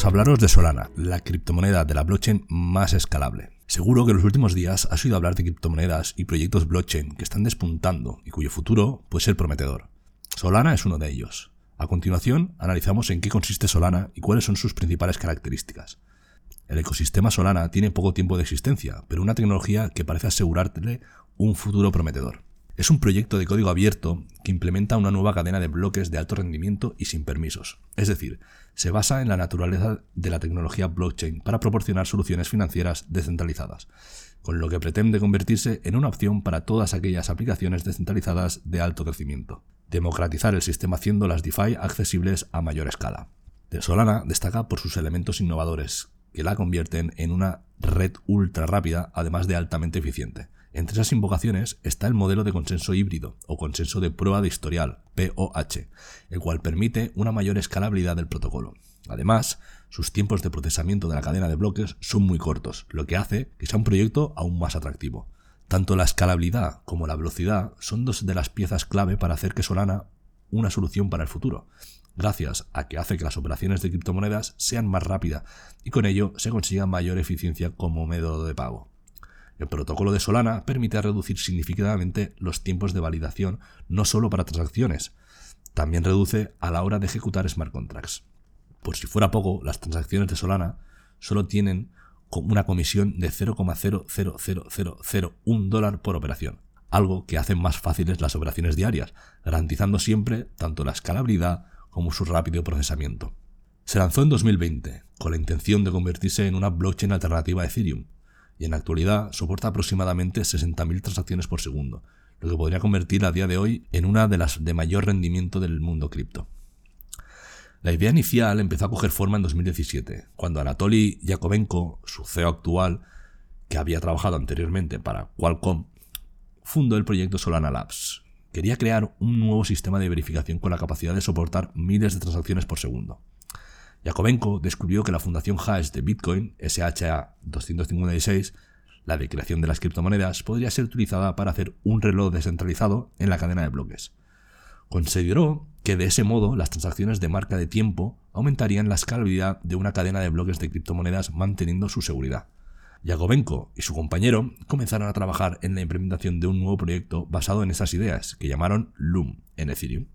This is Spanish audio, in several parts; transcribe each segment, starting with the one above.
Vamos a hablaros de Solana, la criptomoneda de la blockchain más escalable. Seguro que en los últimos días has oído hablar de criptomonedas y proyectos blockchain que están despuntando y cuyo futuro puede ser prometedor. Solana es uno de ellos. A continuación, analizamos en qué consiste Solana y cuáles son sus principales características. El ecosistema Solana tiene poco tiempo de existencia, pero una tecnología que parece asegurarle un futuro prometedor. Es un proyecto de código abierto que implementa una nueva cadena de bloques de alto rendimiento y sin permisos. Es decir, se basa en la naturaleza de la tecnología blockchain para proporcionar soluciones financieras descentralizadas, con lo que pretende convertirse en una opción para todas aquellas aplicaciones descentralizadas de alto crecimiento. Democratizar el sistema haciendo las DeFi accesibles a mayor escala. De Solana destaca por sus elementos innovadores, que la convierten en una red ultra rápida, además de altamente eficiente. Entre esas invocaciones está el modelo de consenso híbrido o consenso de prueba de historial, POH, el cual permite una mayor escalabilidad del protocolo. Además, sus tiempos de procesamiento de la cadena de bloques son muy cortos, lo que hace que sea un proyecto aún más atractivo. Tanto la escalabilidad como la velocidad son dos de las piezas clave para hacer que Solana una solución para el futuro, gracias a que hace que las operaciones de criptomonedas sean más rápidas y con ello se consiga mayor eficiencia como método de pago. El protocolo de Solana permite reducir significativamente los tiempos de validación no solo para transacciones, también reduce a la hora de ejecutar smart contracts. Por si fuera poco, las transacciones de Solana solo tienen una comisión de 0,00001 dólar por operación, algo que hace más fáciles las operaciones diarias, garantizando siempre tanto la escalabilidad como su rápido procesamiento. Se lanzó en 2020, con la intención de convertirse en una blockchain alternativa a Ethereum, y en la actualidad soporta aproximadamente 60.000 transacciones por segundo, lo que podría convertir a día de hoy en una de las de mayor rendimiento del mundo cripto. La idea inicial empezó a coger forma en 2017, cuando Anatoly Yakovenko, su CEO actual, que había trabajado anteriormente para Qualcomm, fundó el proyecto Solana Labs. Quería crear un nuevo sistema de verificación con la capacidad de soportar miles de transacciones por segundo. Yakovenko descubrió que la fundación hash de Bitcoin, SHA-256, la de creación de las criptomonedas, podría ser utilizada para hacer un reloj descentralizado en la cadena de bloques. Consideró que de ese modo las transacciones de marca de tiempo aumentarían la escalabilidad de una cadena de bloques de criptomonedas manteniendo su seguridad. Yakovenko y su compañero comenzaron a trabajar en la implementación de un nuevo proyecto basado en esas ideas, que llamaron Loom en Ethereum.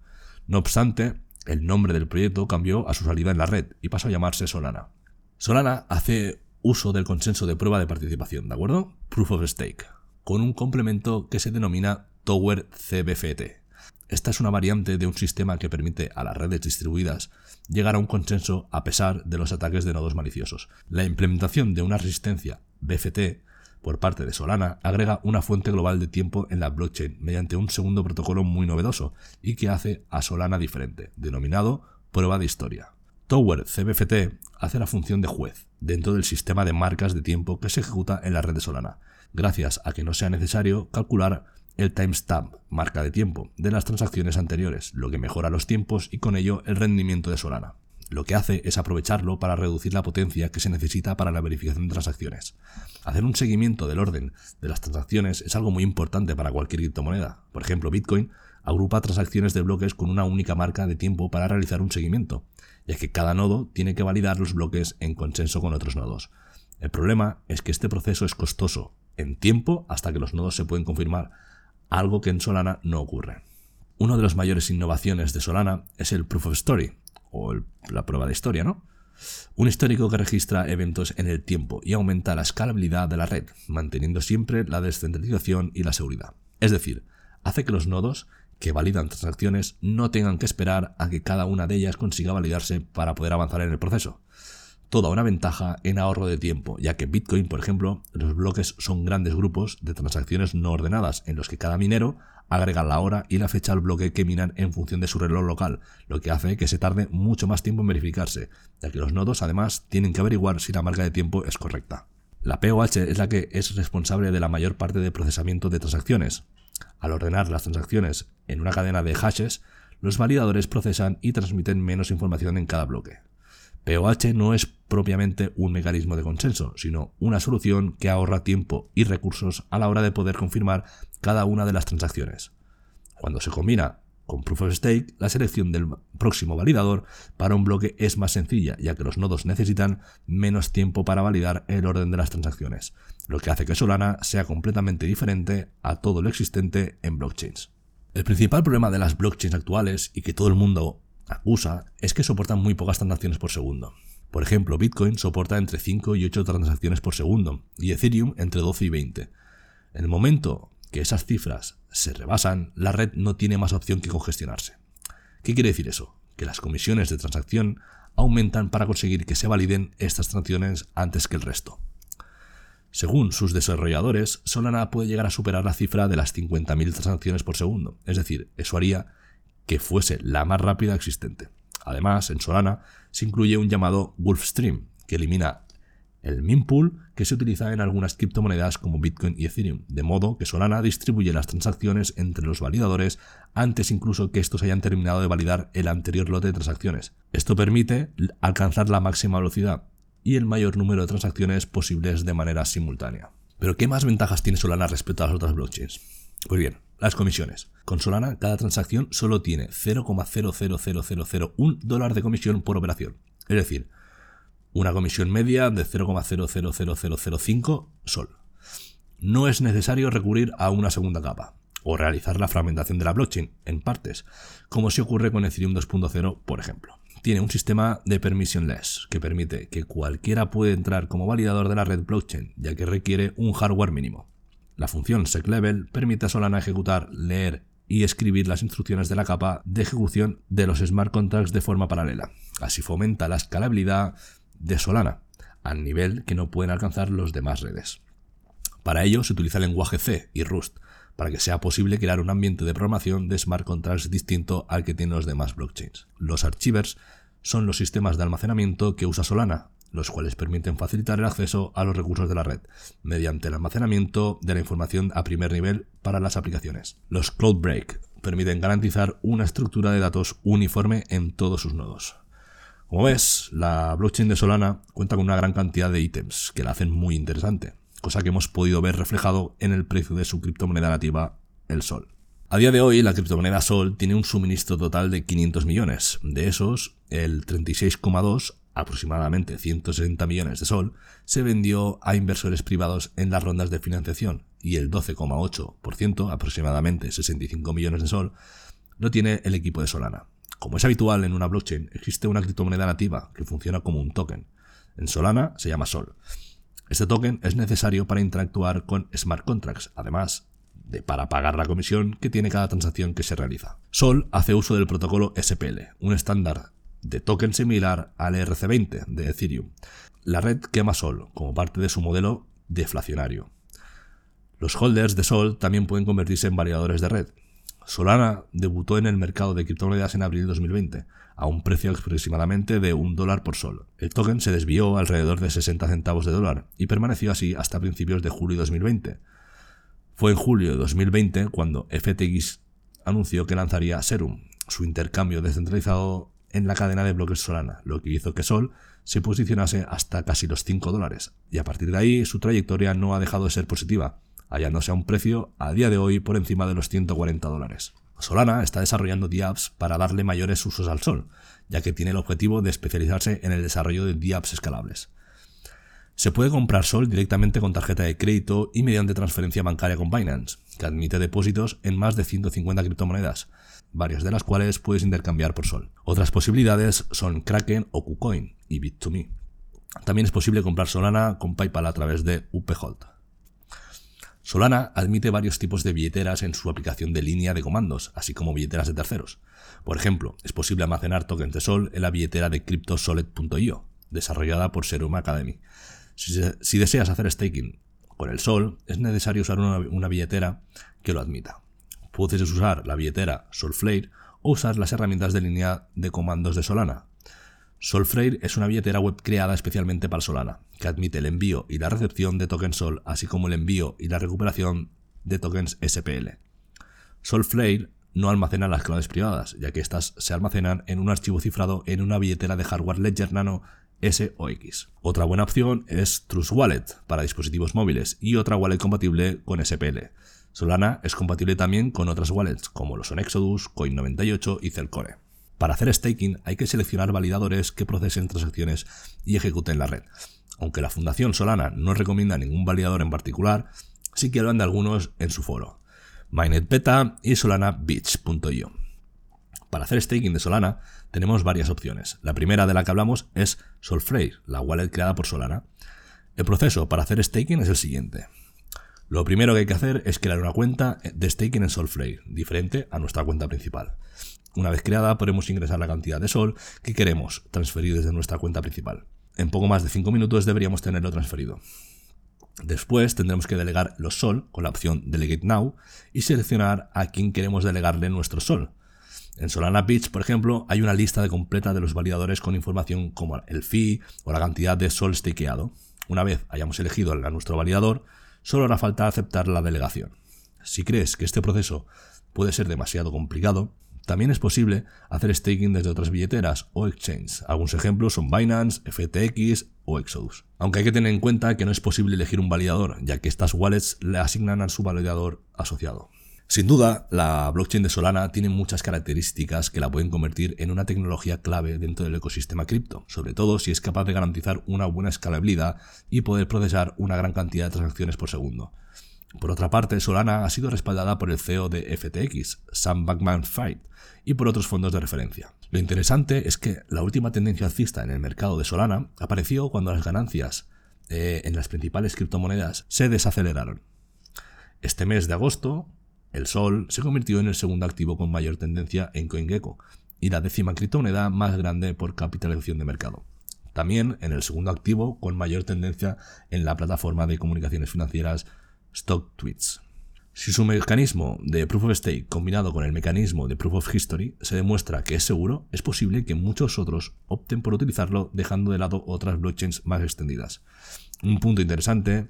No obstante, el nombre del proyecto cambió a su salida en la red y pasó a llamarse Solana. Solana hace uso del consenso de prueba de participación, ¿de acuerdo? Proof of Stake, con un complemento que se denomina Tower CBFT. Esta es una variante de un sistema que permite a las redes distribuidas llegar a un consenso a pesar de los ataques de nodos maliciosos. La implementación de una resistencia BFT por parte de Solana agrega una fuente global de tiempo en la blockchain mediante un segundo protocolo muy novedoso y que hace a Solana diferente, denominado prueba de historia. Tower CBFT hace la función de juez dentro del sistema de marcas de tiempo que se ejecuta en la red de Solana, gracias a que no sea necesario calcular el timestamp, marca de tiempo, de las transacciones anteriores, lo que mejora los tiempos y con ello el rendimiento de Solana. Lo que hace es aprovecharlo para reducir la potencia que se necesita para la verificación de transacciones. Hacer un seguimiento del orden de las transacciones es algo muy importante para cualquier criptomoneda. Por ejemplo, Bitcoin agrupa transacciones de bloques con una única marca de tiempo para realizar un seguimiento, ya que cada nodo tiene que validar los bloques en consenso con otros nodos. El problema es que este proceso es costoso en tiempo hasta que los nodos se pueden confirmar, algo que en Solana no ocurre. Una de las mayores innovaciones de Solana es el Proof of Story, o la prueba de historia, ¿no? Un histórico que registra eventos en el tiempo y aumenta la escalabilidad de la red, manteniendo siempre la descentralización y la seguridad. Es decir, hace que los nodos que validan transacciones no tengan que esperar a que cada una de ellas consiga validarse para poder avanzar en el proceso. Toda una ventaja en ahorro de tiempo, ya que Bitcoin, por ejemplo, los bloques son grandes grupos de transacciones no ordenadas en los que cada minero agrega la hora y la fecha al bloque que minan en función de su reloj local, lo que hace que se tarde mucho más tiempo en verificarse, ya que los nodos además tienen que averiguar si la marca de tiempo es correcta. La POH es la que es responsable de la mayor parte del procesamiento de transacciones. Al ordenar las transacciones en una cadena de hashes, los validadores procesan y transmiten menos información en cada bloque. POH no es propiamente un mecanismo de consenso, sino una solución que ahorra tiempo y recursos a la hora de poder confirmar cada una de las transacciones. Cuando se combina con Proof of Stake, la selección del próximo validador para un bloque es más sencilla, ya que los nodos necesitan menos tiempo para validar el orden de las transacciones, lo que hace que Solana sea completamente diferente a todo lo existente en blockchains. El principal problema de las blockchains actuales, y que todo el mundo acusa, es que soportan muy pocas transacciones por segundo. Por ejemplo, Bitcoin soporta entre 5 y 8 transacciones por segundo, y Ethereum entre 12 y 20. En el momento que esas cifras se rebasan, la red no tiene más opción que congestionarse. ¿Qué quiere decir eso? Que las comisiones de transacción aumentan para conseguir que se validen estas transacciones antes que el resto. Según sus desarrolladores, Solana puede llegar a superar la cifra de las 50.000 transacciones por segundo, es decir, eso haría que fuese la más rápida existente. Además, en Solana se incluye un llamado Wolfstream, que elimina el mempool que se utiliza en algunas criptomonedas como Bitcoin y Ethereum, de modo que Solana distribuye las transacciones entre los validadores antes incluso que estos hayan terminado de validar el anterior lote de transacciones. Esto permite alcanzar la máxima velocidad y el mayor número de transacciones posibles de manera simultánea. Pero ¿qué más ventajas tiene Solana respecto a las otras blockchains? Pues bien, las comisiones. Con Solana cada transacción solo tiene 0,00001 dólar de comisión por operación. Es decir, una comisión media de 0,000005 sol. No es necesario recurrir a una segunda capa o realizar la fragmentación de la blockchain en partes, como si ocurre con Ethereum 2.0, por ejemplo. Tiene un sistema de permissionless que permite que cualquiera puede entrar como validador de la red blockchain, ya que requiere un hardware mínimo. La función secLevel permite a Solana ejecutar, leer y escribir las instrucciones de la capa de ejecución de los smart contracts de forma paralela. Así fomenta la escalabilidad de Solana, al nivel que no pueden alcanzar los demás redes. Para ello se utiliza el lenguaje C y Rust, para que sea posible crear un ambiente de programación de smart contracts distinto al que tienen los demás blockchains. Los archivers son los sistemas de almacenamiento que usa Solana, los cuales permiten facilitar el acceso a los recursos de la red, mediante el almacenamiento de la información a primer nivel para las aplicaciones. Los Cloud Break permiten garantizar una estructura de datos uniforme en todos sus nodos. Como ves, la blockchain de Solana cuenta con una gran cantidad de ítems que la hacen muy interesante, cosa que hemos podido ver reflejado en el precio de su criptomoneda nativa, el Sol. A día de hoy, la criptomoneda Sol tiene un suministro total de 500 millones. De esos, el 36,2, aproximadamente 160 millones de Sol, se vendió a inversores privados en las rondas de financiación y el 12,8%, aproximadamente 65 millones de Sol, lo tiene el equipo de Solana. Como es habitual en una blockchain, existe una criptomoneda nativa que funciona como un token. En Solana se llama Sol. Este token es necesario para interactuar con smart contracts, además de para pagar la comisión que tiene cada transacción que se realiza. Sol hace uso del protocolo SPL, un estándar de token similar al ERC20 de Ethereum. La red quema Sol como parte de su modelo deflacionario. Los holders de Sol también pueden convertirse en variadores de red, Solana debutó en el mercado de criptomonedas en abril de 2020, a un precio aproximadamente de un dólar por sol. El token se desvió alrededor de 60 centavos de dólar y permaneció así hasta principios de julio de 2020. Fue en julio de 2020 cuando FTX anunció que lanzaría Serum, su intercambio descentralizado en la cadena de bloques Solana, lo que hizo que Sol se posicionase hasta casi los 5 dólares, y a partir de ahí su trayectoria no ha dejado de ser positiva, hallándose a un precio a día de hoy por encima de los 140 dólares. Solana está desarrollando DApps para darle mayores usos al Sol, ya que tiene el objetivo de especializarse en el desarrollo de DApps escalables. Se puede comprar Sol directamente con tarjeta de crédito y mediante transferencia bancaria con Binance, que admite depósitos en más de 150 criptomonedas, varias de las cuales puedes intercambiar por Sol. Otras posibilidades son Kraken o KuCoin y Bit2Me. También es posible comprar Solana con PayPal a través de UPHold. Solana admite varios tipos de billeteras en su aplicación de línea de comandos, así como billeteras de terceros. Por ejemplo, es posible almacenar tokens de Sol en la billetera de CryptoSolid.io, desarrollada por Serum Academy. Si, deseas hacer staking con el Sol, es necesario usar una, una billetera que lo admita. Puedes usar la billetera Solflare o usar las herramientas de línea de comandos de Solana. Solframe es una billetera web creada especialmente para Solana, que admite el envío y la recepción de tokens Sol, así como el envío y la recuperación de tokens SPL. Solflare no almacena las claves privadas, ya que éstas se almacenan en un archivo cifrado en una billetera de hardware Ledger Nano S o X. Otra buena opción es Trust Wallet para dispositivos móviles y otra wallet compatible con SPL. Solana es compatible también con otras wallets como lo son Exodus, Coin98 y Celcore. Para hacer staking hay que seleccionar validadores que procesen transacciones y ejecuten la red. Aunque la Fundación Solana no recomienda ningún validador en particular, sí que hablan de algunos en su foro. MinetBeta y SolanaBeach.io. Para hacer staking de Solana tenemos varias opciones. La primera de la que hablamos es Solframe, la wallet creada por Solana. El proceso para hacer staking es el siguiente. Lo primero que hay que hacer es crear una cuenta de staking en Solflare, diferente a nuestra cuenta principal. Una vez creada podemos ingresar la cantidad de Sol que queremos transferir desde nuestra cuenta principal. En poco más de 5 minutos deberíamos tenerlo transferido. Después tendremos que delegar los sol con la opción Delegate Now y seleccionar a quién queremos delegarle nuestro sol. En Solana Beach, por ejemplo, hay una lista completa de los validadores con información como el fee o la cantidad de sol stakeado. Una vez hayamos elegido a nuestro validador, solo hará falta aceptar la delegación. Si crees que este proceso puede ser demasiado complicado, también es posible hacer staking desde otras billeteras o exchanges. Algunos ejemplos son Binance, FTX o Exodus. Aunque hay que tener en cuenta que no es posible elegir un validador, ya que estas wallets le asignan a su validador asociado. Sin duda, la blockchain de Solana tiene muchas características que la pueden convertir en una tecnología clave dentro del ecosistema cripto, sobre todo si es capaz de garantizar una buena escalabilidad y poder procesar una gran cantidad de transacciones por segundo. Por otra parte, Solana ha sido respaldada por el CEO de FTX, Sam Bankman-Fried, y por otros fondos de referencia. Lo interesante es que la última tendencia alcista en el mercado de Solana apareció cuando las ganancias eh, en las principales criptomonedas se desaceleraron. Este mes de agosto, el Sol se convirtió en el segundo activo con mayor tendencia en CoinGecko y la décima criptomoneda más grande por capitalización de mercado. También en el segundo activo con mayor tendencia en la plataforma de comunicaciones financieras StockTweets. Si su mecanismo de Proof of Stake combinado con el mecanismo de Proof of History se demuestra que es seguro, es posible que muchos otros opten por utilizarlo dejando de lado otras blockchains más extendidas. Un punto interesante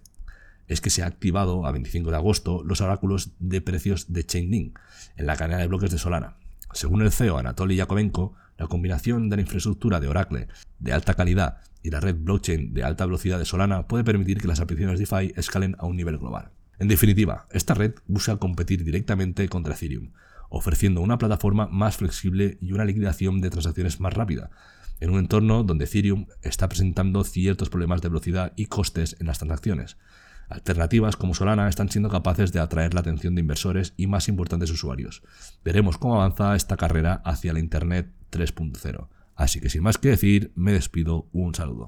es que se ha activado a 25 de agosto los oráculos de precios de Chainlink en la cadena de bloques de Solana. Según el CEO Anatoly Yakovenko, la combinación de la infraestructura de Oracle de alta calidad y la red blockchain de alta velocidad de Solana puede permitir que las aplicaciones DeFi escalen a un nivel global. En definitiva, esta red busca competir directamente contra Ethereum, ofreciendo una plataforma más flexible y una liquidación de transacciones más rápida, en un entorno donde Ethereum está presentando ciertos problemas de velocidad y costes en las transacciones. Alternativas como Solana están siendo capaces de atraer la atención de inversores y más importantes usuarios. Veremos cómo avanza esta carrera hacia la Internet 3.0. Así que sin más que decir, me despido, un saludo.